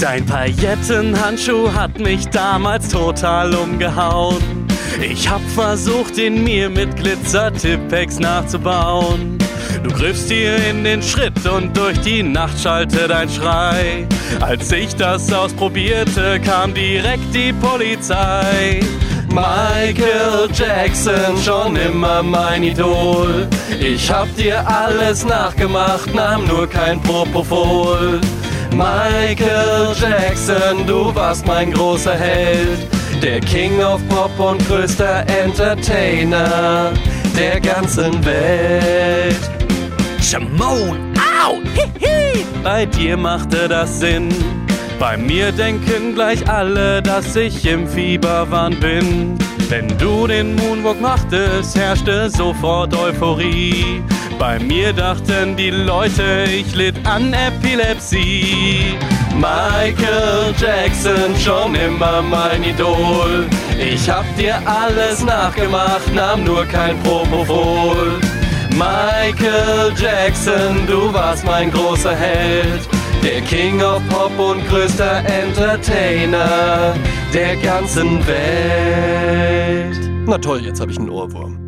Dein Paillettenhandschuh hat mich damals total umgehauen. Ich hab versucht, ihn mir mit Glitzer-Tippex nachzubauen. Du griffst dir in den Schritt und durch die Nacht schallte dein Schrei. Als ich das ausprobierte, kam direkt die Polizei. Michael Jackson, schon immer mein Idol. Ich hab dir alles nachgemacht, nahm nur kein Propofol. Michael Jackson, du warst mein großer Held. Der King of Pop und größter Entertainer der ganzen Welt. Shimon, au, hihi. Bei dir machte das Sinn. Bei mir denken gleich alle, dass ich im Fieberwahn bin. Wenn du den Moonwalk machtest, herrschte sofort Euphorie. Bei mir dachten die Leute, ich litt an Epilepsie. Michael Jackson, schon immer mein Idol. Ich hab dir alles nachgemacht, nahm nur kein Propofol. Michael Jackson, du warst mein großer Held. Der King of Pop und größter Entertainer der ganzen Welt. Na toll, jetzt habe ich einen Ohrwurm.